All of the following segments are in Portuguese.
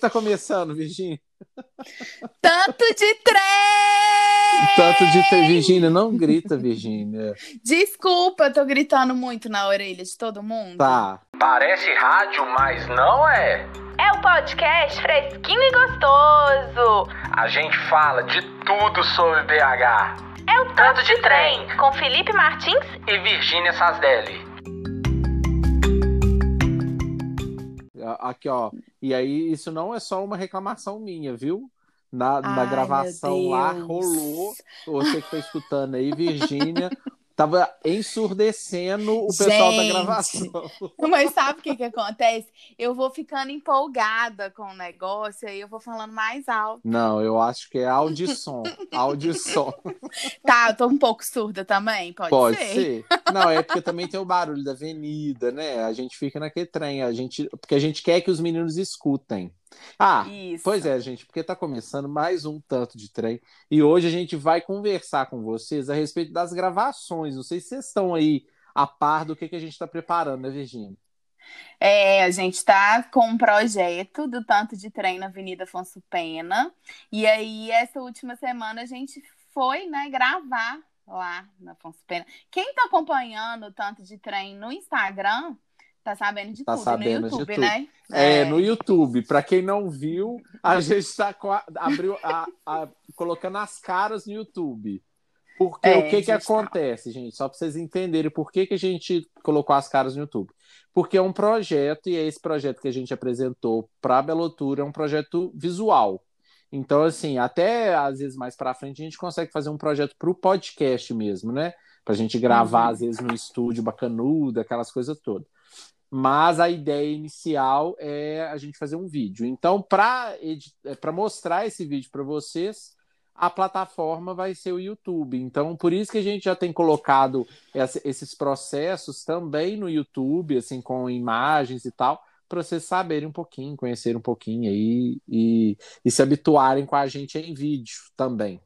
que tá começando, Virgínia? Tanto de trem! Tanto de trem. Virgínia, não grita, Virgínia. Desculpa, eu tô gritando muito na orelha de todo mundo. Tá. Parece rádio, mas não é. É o podcast fresquinho e gostoso. A gente fala de tudo sobre BH. É o Tanto de Trem, com Felipe Martins E Virgínia Sasdelli. Aqui, ó. E aí, isso não é só uma reclamação minha, viu? Na, na Ai, gravação lá rolou. Você que tá escutando aí, Virgínia, tava ensurdecendo o pessoal da Gente. gravação. Mas sabe o que que acontece? Eu vou ficando empolgada com o negócio, aí eu vou falando mais alto. Não, eu acho que é audição. Audição. Tá, eu tô um pouco surda também, pode, Pode ser. ser. Não, é porque também tem o barulho da avenida, né? A gente fica naquele trem, a gente, porque a gente quer que os meninos escutem. Ah, Isso. pois é, gente, porque tá começando mais um tanto de trem e hoje a gente vai conversar com vocês a respeito das gravações. Não sei se vocês estão aí a par do que, que a gente está preparando, né, Virgínia? É, a gente tá com um projeto do Tanto de Trem na Avenida Afonso Pena. E aí, essa última semana, a gente foi, né, gravar lá na Afonso Pena. Quem tá acompanhando o Tanto de Trem no Instagram, tá sabendo de Tá tudo. sabendo no de YouTube, tudo. né? É, no YouTube. Para quem não viu, a gente está abriu a- a- colocando as caras no YouTube. Porque É, o que, que tá. acontece, gente? Só para vocês entenderem por que, que a gente colocou as caras no YouTube. Porque é um projeto, e é esse projeto que a gente apresentou para a Belotura, é um projeto visual. Então, assim, até às vezes mais para frente a gente consegue fazer um projeto para o podcast mesmo, né? Para a gente gravar, Uhum. às vezes, no estúdio bacanudo, aquelas coisas todas mas a ideia inicial é a gente fazer um vídeo. Então, para mostrar esse vídeo para vocês, a plataforma vai ser o YouTube. Então, por isso que a gente já tem colocado essa- esses processos também no YouTube, assim, com imagens e tal, para vocês saberem um pouquinho, conhecerem um pouquinho aí e, e se habituarem com a gente em vídeo também.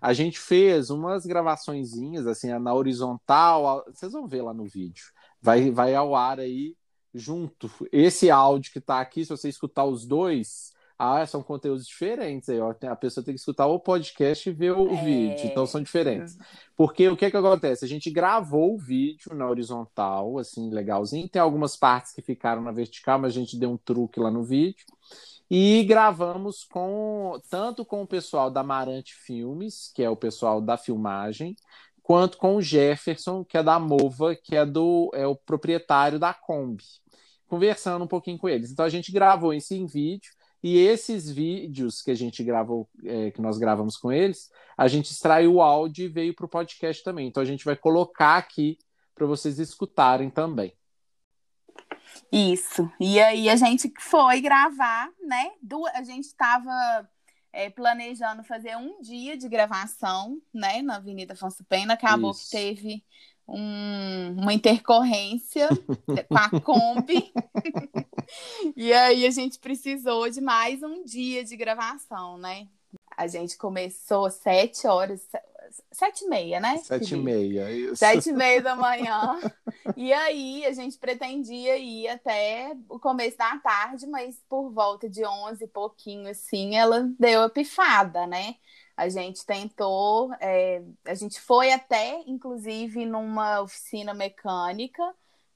A gente fez umas gravaçõezinhas, assim, na horizontal, vocês vão ver lá no vídeo vai, vai ao ar aí junto. Esse áudio que tá aqui, se você escutar os dois, ah, são conteúdos diferentes aí, ó. A pessoa tem que escutar o podcast e ver o É. vídeo, então são diferentes. Porque o que que acontece? A gente gravou o vídeo na horizontal, assim, legalzinho. Tem algumas partes que ficaram na vertical, mas a gente deu um truque lá no vídeo. E gravamos com tanto com o pessoal da Marante Filmes, que é o pessoal da filmagem, quanto com o Jefferson, que é da Mova, que é do é o proprietário da Kombi, conversando um pouquinho com eles. Então a gente gravou isso em vídeo e esses vídeos que a gente gravou, é, que nós gravamos com eles, a gente extraiu o áudio e veio para o podcast também. Então a gente vai colocar aqui para vocês escutarem também. Isso. E aí a gente foi gravar, né? Du- A gente estava planejando fazer um dia de gravação, né? Na Avenida Afonso Pena. Acabou Isso. que teve um- uma intercorrência com a Kombi. e aí a gente precisou de mais um dia de gravação, né? A gente começou sete horas, sete e meia, né? Sete e meia, isso. Sete e meia da manhã. E aí a gente pretendia ir até o começo da tarde, mas por volta de onze e pouquinho assim, ela deu a pifada, né? A gente tentou, é, a gente foi até, inclusive, numa oficina mecânica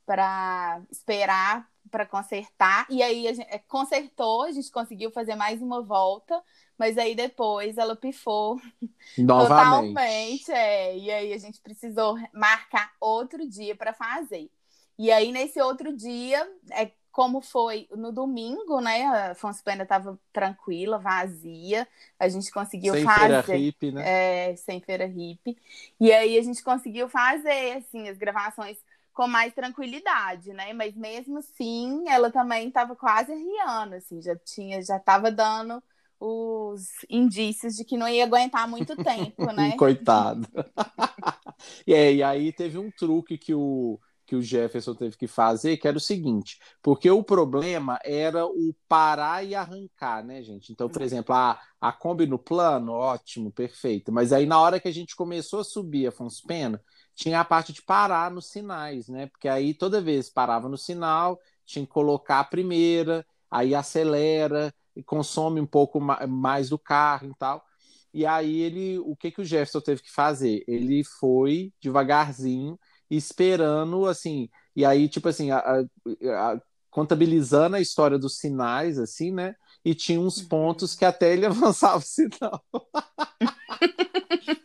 para esperar para consertar. E aí a gente é, consertou, a gente conseguiu fazer mais uma volta, mas aí depois ela pifou Novamente. Totalmente, é. E aí a gente precisou marcar outro dia para fazer. E aí, nesse outro dia, é como foi no domingo, né? A Afonso Pena estava tranquila, vazia. A gente conseguiu Sem fazer. feira hippie, né? É, sem feira hippie. E aí a gente conseguiu fazer, assim, as gravações com mais tranquilidade, né? Mas mesmo assim, ela também estava quase riando, assim, já tinha, já estava dando os indícios de que não ia aguentar muito tempo, né? Coitado. e, é, e aí teve um truque que o, que o Jefferson teve que fazer, que era o seguinte, porque o problema era o parar e arrancar, né, gente? Então, por exemplo, a, a Kombi no plano, ótimo, perfeito. Mas aí na hora que a gente começou a subir Afonso Pena, tinha a parte de parar nos sinais, né? Porque aí toda vez parava no sinal, tinha que colocar a primeira, aí acelera, consome um pouco mais do carro e tal. E aí ele, o que que o Jefferson teve que fazer? Ele foi devagarzinho, esperando assim. E aí tipo assim, a, a, a, contabilizando a história dos sinais assim, né? E tinha uns uhum. pontos que até ele avançava o sinal.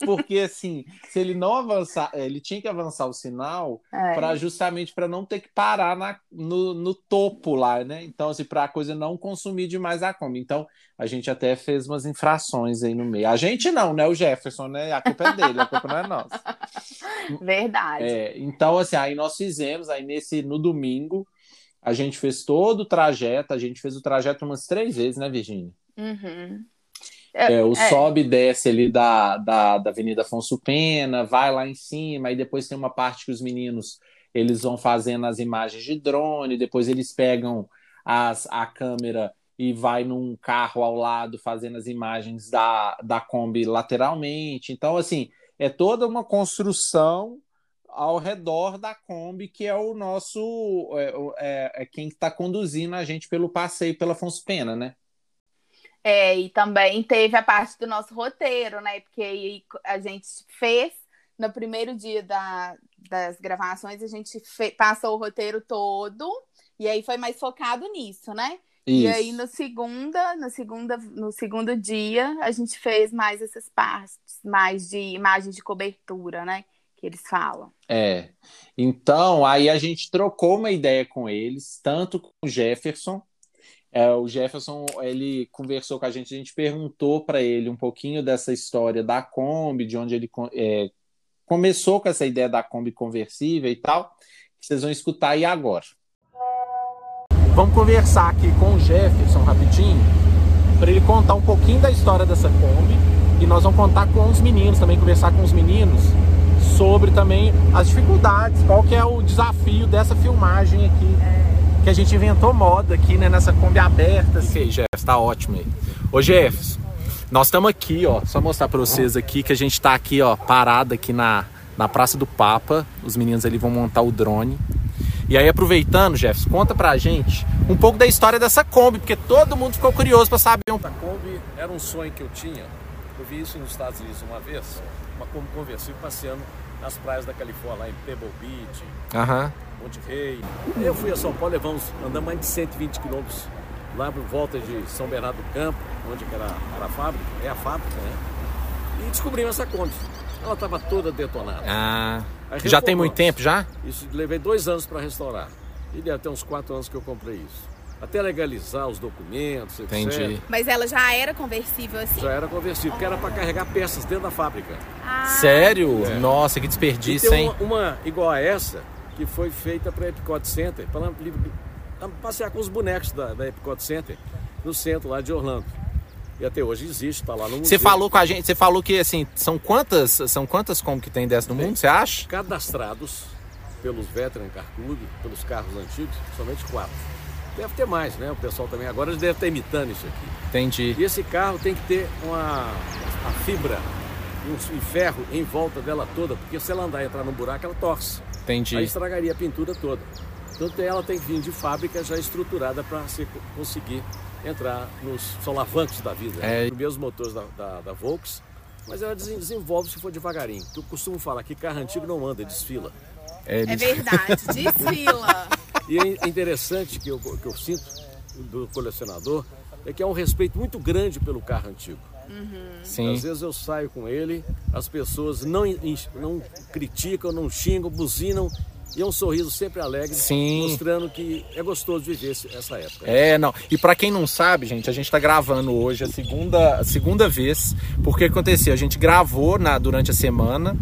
Porque assim, se ele não avançar, é, ele tinha que avançar o sinal é. para justamente para não ter que parar na, no, no topo lá, né? Então, assim, para a coisa não consumir demais a Kombi. Então, a gente até fez umas infrações aí no meio. A gente não, né? O Jefferson, né? A culpa é dele, a culpa não é nossa. Verdade. É, então, assim, aí nós fizemos, aí nesse, no domingo, a gente fez todo o trajeto, a gente fez o trajeto umas três vezes, né, Virginia? Uhum. É, o é. sobe e desce ali da, da, da Avenida Afonso Pena, vai lá em cima, e depois tem uma parte que os meninos eles vão fazendo as imagens de drone, depois eles pegam as, a câmera e vai num carro ao lado fazendo as imagens da, da Kombi lateralmente. Então, assim, é toda uma construção ao redor da Kombi, que é o nosso. É, é, é quem está conduzindo a gente pelo passeio pela Afonso Pena, né? É, e também teve a parte do nosso roteiro, né? Porque a gente fez no primeiro dia da, das gravações, a gente passou o roteiro todo, e aí foi mais focado nisso, né? Isso. E aí no segunda, no segunda, no segundo dia, a gente fez mais essas partes, mais de imagem de cobertura, né? Que eles falam. É. Então, aí a gente trocou uma ideia com eles, tanto com o Jefferson, é, o Jefferson ele conversou com a gente, a gente perguntou para ele um pouquinho dessa história da Kombi, de onde ele é, começou com essa ideia da Kombi conversível e tal, que vocês vão escutar aí agora. Vamos conversar aqui com o Jefferson rapidinho, para ele contar um pouquinho da história dessa Kombi e nós vamos contar com os meninos também, conversar com os meninos sobre também as dificuldades, qual que é o desafio dessa filmagem aqui. É que a gente inventou moda aqui, né, nessa Kombi aberta. Assim. Ok, Jeff, tá ótimo aí. Ô, Jeff, nós estamos aqui, ó, só mostrar para vocês aqui que a gente tá aqui, ó, parado aqui na, na Praça do Papa. Os meninos ali vão montar o drone. E aí, aproveitando, Jeff, conta pra gente um pouco da história dessa Kombi, porque todo mundo ficou curioso para saber. A Kombi era um sonho que eu tinha. Eu vi isso nos Estados Unidos uma vez, uma Kombi conversível passeando nas praias da Califórnia, lá em Pebble Beach. Monte Rei. Eu fui a São Paulo, levamos, andamos mais de 120 quilômetros lá por volta de São Bernardo do Campo, onde era, era a fábrica, é a fábrica, né? E descobrimos essa Kombi. Ela estava toda detonada. Ah, já tem muito tempo já? Isso, levei dois anos para restaurar. E deu até uns quatro anos que eu comprei isso. Até legalizar os documentos, etc. Entendi. Mas ela já era conversível assim? Já era conversível, porque era para carregar peças dentro da fábrica. Ah. Sério? É. Nossa, que desperdício, tem hein? Uma, uma igual a essa, que foi feita para a Epcot Center, para passear com os bonecos da, da Epcot Center, no centro lá de Orlando. E até hoje existe, está lá no museu. Você falou com a gente, você falou que assim, são quantas, são quantas como que tem dessa no mundo, você acha? Cadastrados pelos Veteran Car Club, pelos carros antigos, somente quatro. Deve ter mais, né? O pessoal também agora deve estar imitando isso aqui. Entendi. E esse carro tem que ter uma a fibra um, ferro em volta dela toda, porque se ela andar e entrar no buraco, ela torce. Entendi. Aí estragaria a pintura toda. Então ela tem que vir de fábrica já estruturada para conseguir entrar nos solavancos da vida. É... Né? Os mesmos motores da, da, da Volks, mas ela desenvolve se for devagarinho. Eu costumo falar que carro antigo não anda, desfila. É, é verdade, desfila. E é interessante que eu, que eu sinto do colecionador é que há um respeito muito grande pelo carro antigo. Uhum. Sim. Às vezes eu saio com ele, as pessoas não, não criticam, não xingam, buzinam e é um sorriso sempre alegre, Sim. mostrando que é gostoso viver essa época. É, não. E para quem não sabe, gente, a gente está gravando hoje a segunda, a segunda vez, porque aconteceu, a gente gravou na, durante a semana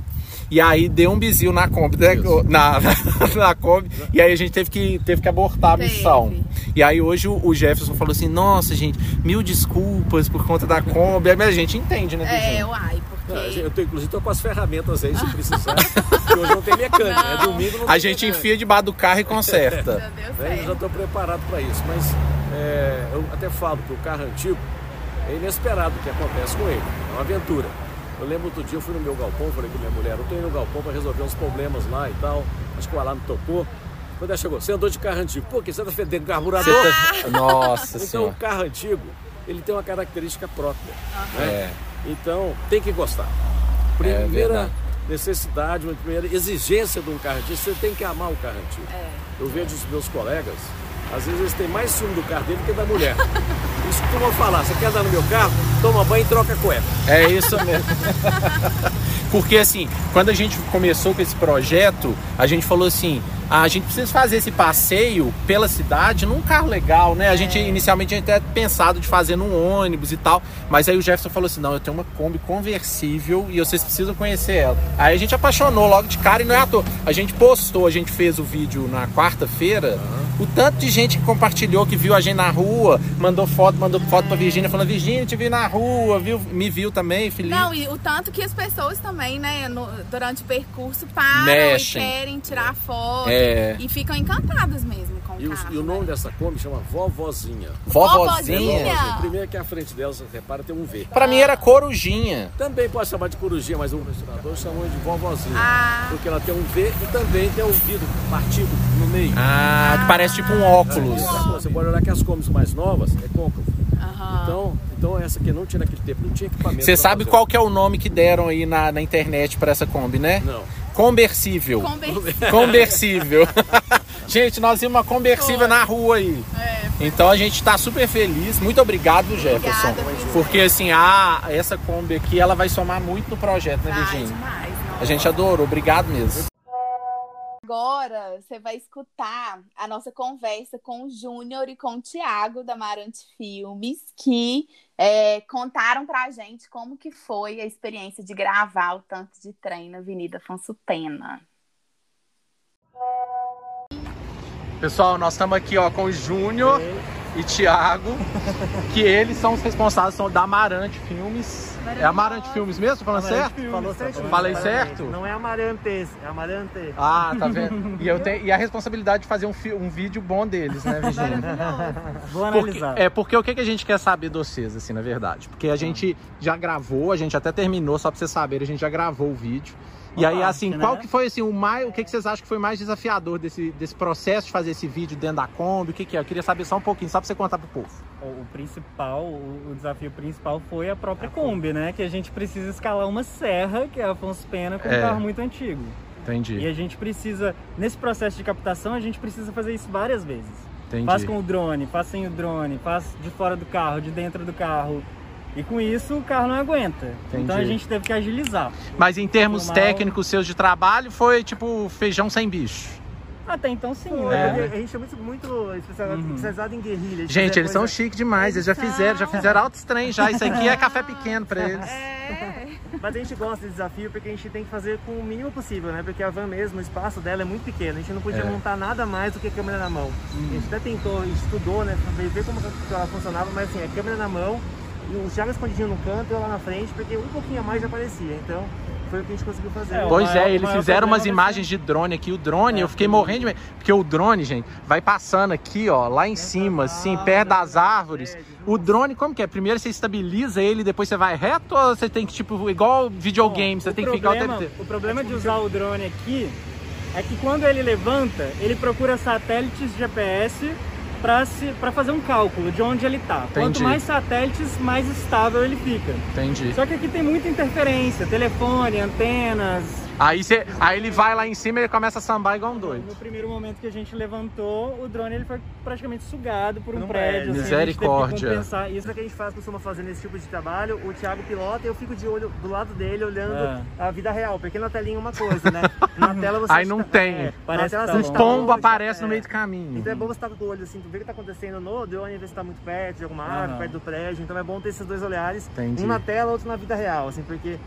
e aí deu um bizil na Kombi, né? na, na, na Kombi, e aí a gente teve que, teve que abortar a missão. E aí hoje o, o, Jefferson falou assim, nossa gente, mil desculpas por conta da Kombi, mas a gente entende, né? É, uai, porque... Eu tô, inclusive tô com as ferramentas aí se precisar, porque hoje não tem mecânica, é domingo não A gente mecânica. enfia debaixo do carro e conserta. certo. Eu já estou preparado para isso, mas é, eu até falo que o carro antigo é inesperado o que acontece com ele, é uma aventura. Eu lembro outro dia, eu fui no meu galpão, falei com minha mulher, eu tô indo no galpão para resolver uns problemas lá e tal. Acho que o alarme tocou. Quando ela chegou, você andou de carro antigo. Pô, que você tá fedendo carburador? Tá... Nossa Então, senhora. o carro antigo, ele tem uma característica própria. Né? É. Então, tem que gostar. É Primeira verdade. necessidade, uma primeira exigência de um carro antigo, você tem que amar o carro antigo. Eu vejo os meus colegas, às vezes eles têm mais ciúme do carro dele do que da mulher. Isso que eu vou falar, você quer andar no meu carro? Toma banho e troca a cueca. É isso mesmo. Porque assim, quando a gente começou com esse projeto, a gente falou assim: ah, a gente precisa fazer esse passeio pela cidade num carro legal, né? A gente inicialmente tinha até pensado de fazer num ônibus e tal, mas aí o Jefferson falou assim: não, eu tenho uma Kombi conversível e vocês precisam conhecer ela. Aí a gente apaixonou logo de cara e não é à toa. A gente postou, a gente fez o vídeo na quarta-feira. O tanto de gente que compartilhou, que viu a gente na rua, mandou foto, mandou foto pra Virgínia, falando: Virgínia, te vi na rua, viu, me viu também, Felipe. Não, e o tanto que as pessoas também, né, no- durante o percurso param Mexem. e querem tirar foto É. e ficam encantadas mesmo com o E, os- carro. e o nome né? dessa Kombi chama Vovozinha. Vovozinha. Vovozinha. Vovozinha. Primeiro que a frente dela, você repara, tem um V. Pra mim era corujinha. Também pode chamar de corujinha, mas o restaurador chamou de vovozinha. Ah. Porque ela tem um V e também tem um vidro partido no meio. Ah, que parece tipo um óculos. Você pode olhar que as combis mais novas é côncavo. Então, então essa aqui não tinha naquele tempo, não tinha equipamento. Você sabe fazer. qual que é o nome que deram aí na, na internet pra essa Kombi, né? Não. Conversível. Conversível. Conversível. gente, nós vimos uma conversível Foi. na rua aí. É, Então a gente tá super feliz. Muito obrigado, Jefferson. Obrigada, Virgínia. Porque assim, a, essa Kombi aqui, ela vai somar muito no projeto, né, Virginia? demais. A gente adorou. Obrigado mesmo. Agora você vai escutar a nossa conversa com o Júnior e com o Tiago da Marante Filmes, que é, contaram pra gente como que foi a experiência de gravar o tanto de trem na Avenida Afonso Pena. Pessoal, nós estamos aqui ó, com o Júnior e Thiago, que eles são os responsáveis são da Amarante Filmes. É Amarante Filmes mesmo? Falando certo? Falou certo. Falei certo? Não é Amarantes, é Amarante. Ah, tá vendo? E, eu tenho, e a responsabilidade de fazer um, um vídeo bom deles, né, Virginia? Vou Porque, analisar. é porque o que, que a gente quer saber de vocês, assim, na verdade? Porque a gente já gravou, a gente até terminou, só pra vocês saberem, a gente já gravou o vídeo. E aí, assim, né? qual que foi assim, o mais. O que, que vocês acham que foi mais desafiador desse, desse processo de fazer esse vídeo dentro da Kombi? O que, que é? Eu queria saber só um pouquinho, só pra você contar pro povo. O, principal, o, desafio principal foi a própria Kombi, né? Que a gente precisa escalar uma serra, que é Afonso Pena, com É. um carro muito antigo. E Entendi. a gente precisa, nesse processo de captação, a gente precisa fazer isso várias vezes. Entendi. Faz com o drone, faz sem o drone, faz de fora do carro, de dentro do carro. E com isso o carro não aguenta. Entendi. Então a gente teve que agilizar. Mas em termos técnicos seus de trabalho, foi tipo feijão sem bicho. Até então sim, Foi, É. né? a gente é muito, muito especializado, Uhum. especializado em guerrilha. Gente, eles são coisa- chiques demais, eles já fizeram, já são. fizeram altos trem já. Isso aqui é café pequeno pra eles. É. Mas a gente gosta desse desafio porque a gente tem que fazer com o mínimo possível, né? Porque a van mesmo, o espaço dela é muito pequeno. A gente não podia É. montar nada mais do que a câmera na mão. A gente até tentou, estudou, né? Pra ver como ela funcionava, mas assim, a câmera na mão e o Thiago escondidinho no canto e eu lá na frente, porque um pouquinho a mais já aparecia. Então, foi o que a gente conseguiu fazer. É, Pois maior- é, eles fizeram umas problema imagens de drone aqui. O drone, É, eu fiquei sim. morrendo de medo. Porque o drone, gente, vai passando aqui, ó, lá em cima, assim, perto das árvores. O drone, como que é? Primeiro você estabiliza ele, depois você vai reto ou você tem que, tipo, igual videogame, você o tem que ficar o problema, tempo? O problema de usar o drone aqui é que quando ele levanta, ele procura satélites GPS para fazer um cálculo de onde ele está. Quanto mais satélites, mais estável ele fica. Entendi. Só que aqui tem muita interferência, telefone, antenas. Aí, você, aí ele vai lá em cima e ele começa a sambar igual um doido. No primeiro momento que a gente levantou, o drone ele foi praticamente sugado por um um prédio. prédio. assim, a gente teve que Misericórdia. compensar Isso é o que a gente faz, costuma fazer nesse tipo de trabalho. O Thiago pilota e eu fico de olho do lado dele, olhando É. a vida real. Porque na telinha é uma coisa, né? Na tela você. Aí não está- tem. É, Parece tá está pombo longe, aparece no é. meio do caminho. Então é bom você estar com o olho assim, tu vê o que tá acontecendo no drone, ver se tá muito perto de alguma árvore, Aham. perto do prédio. Então é bom ter esses dois olhares, Entendi. um na tela, outro na vida real, assim, porque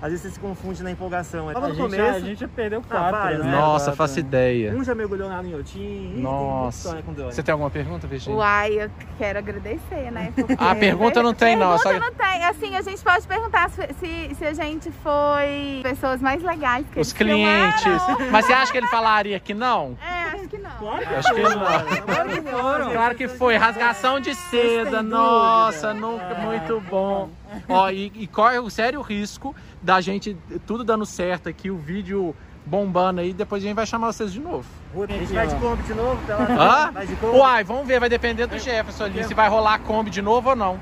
às vezes você se confunde na empolgação. Logo A no gente, começo, a gente perdeu quatro, vários, né? Nossa, Quatro. faço ideia. um já mergulhou na água em Otim, ih, tem muita Nossa. história drone. Você tem alguma pergunta, Virginia? Uai, eu quero agradecer, né? porque- Ah, pergunta não tem, não. Pergunta Só... não tem. Assim, a gente pode perguntar se, se, a gente foi pessoas mais legais que Os clientes. filmaram. Mas você acha que ele falaria que não? É, acho que não. Claro que Acho que não. Claro que foram. Claro que foi, rasgação de seda, nossa, nunca, muito bom. Ó, e, e corre o sério risco da gente, tudo dando certo aqui, o vídeo bombando aí, depois a gente vai chamar vocês de novo. A gente vai de Kombi de novo, tá lá. Hã? Vai de Kombi. Uai, vamos ver, vai depender do Jefferson ali, se vai rolar a Kombi de novo ou não.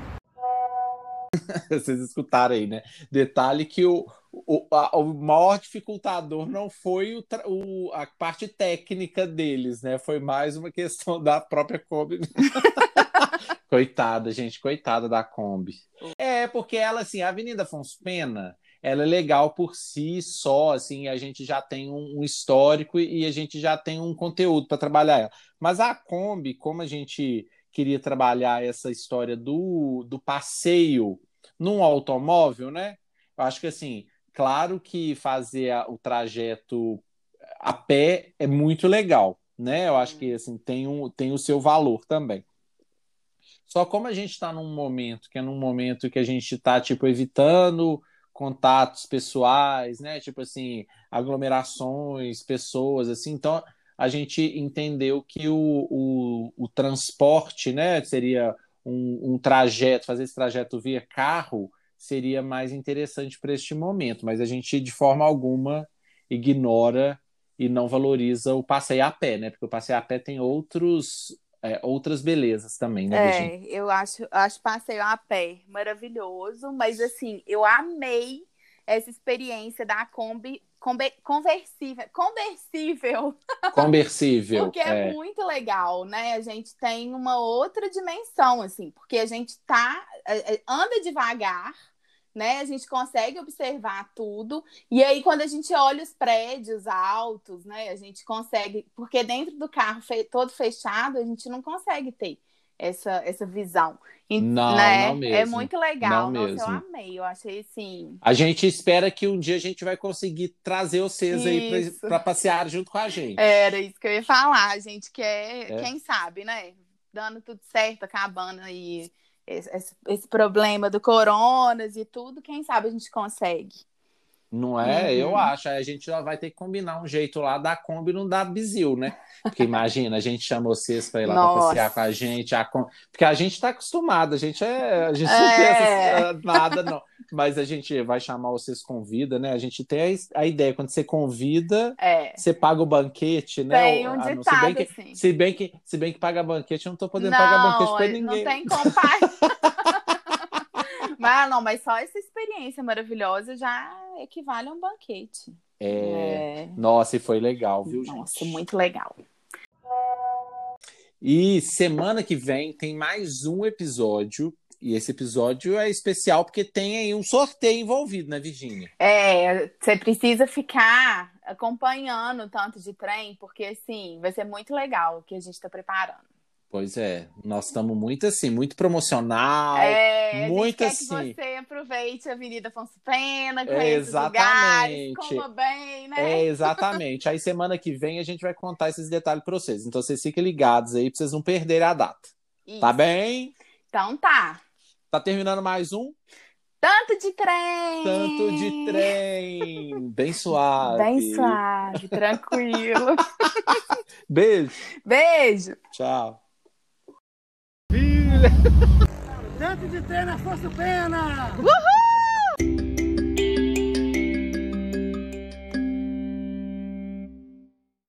Vocês escutaram aí, né? Detalhe que o, o, a, o maior dificultador não foi o, o, a parte técnica deles, né? Foi mais uma questão da própria Kombi. coitada, gente, coitada da Kombi. É, porque ela, assim, a Avenida Afonso Pena, ela é legal por si só, assim, a gente já tem um, um histórico e a gente já tem um conteúdo para trabalhar ela. Mas a Kombi, como a gente queria trabalhar essa história do, do passeio num automóvel, né? Eu acho que assim, claro que fazer a, o trajeto a pé é muito legal, né? Eu acho que assim tem, um, tem o seu valor também. Só como a gente está num momento que é num momento que a gente está tipo evitando contatos pessoais, né? Tipo assim, aglomerações, pessoas, assim. Então, a gente entendeu que o, o, o transporte, né, seria um, um, trajeto, fazer esse trajeto via carro seria mais interessante para este momento, mas a gente de forma alguma ignora e não valoriza o passeio a pé, né? Porque o passeio a pé tem outros é, outras belezas também, né, É, Virginia? eu acho, acho passeio a pé maravilhoso, mas assim, eu amei essa experiência da Kombi conversível, conversível. Conversível. porque é, é, muito legal, né? A gente tem uma outra dimensão, assim, porque a gente tá. É, é, anda devagar, né? A gente consegue observar tudo. E aí, quando a gente olha os prédios altos, né? A gente consegue. Porque dentro do carro todo fechado, a gente não consegue ter essa, essa visão. Não, né? não é mesmo. É muito legal. Não Nossa, mesmo. eu amei. Eu achei assim. A gente espera que um dia a gente vai conseguir trazer vocês isso. aí para passear junto com a gente. Era isso que eu ia falar. A gente quer, é. quem sabe, né? Dando tudo certo, acabando aí esse, esse, esse problema do coronas e tudo, quem sabe a gente consegue. Não é? Uhum. Eu acho. Aí a gente já vai ter que combinar um jeito lá da Kombi não dar bizil, né? Porque imagina, a gente chama vocês para ir lá para passear com a gente. A Kombi... Porque a gente está acostumado, a gente, é... a gente é... não pensa nada, não. Mas a gente vai chamar vocês, convida, né? A gente tem a ideia, quando você convida, é. você paga o banquete, né? Tem um ditado, se, bem que, assim. se, bem que, se bem que paga banquete, eu não estou podendo não, pagar banquete para ninguém. Não tem como pagar. Mas não, mas só essa experiência maravilhosa já equivale a um banquete. É... é... Nossa, e foi legal, viu, gente? Nossa, muito legal. E semana que vem tem mais um episódio. E esse episódio é especial porque tem aí um sorteio envolvido, né, Virginia? É, você precisa ficar acompanhando o tanto de trem, porque assim, vai ser muito legal o que a gente está preparando. Pois é, nós estamos muito assim, muito promocional, é, muito a gente assim. que você aproveite a Avenida Afonso Pena, conheça é, exatamente. os lugares, coma bem, né? É, exatamente. Aí semana que vem a gente vai contar esses detalhes para vocês. Então vocês fiquem ligados aí para vocês não perderem a data. Tá Isso. Tá bem? Então tá. Tá terminando mais um? Tanto de trem! Tanto de trem! Bem suave. Bem suave, tranquilo. Beijo. Beijo. Tchau. Dentro de trem na Força Pena! Uhul!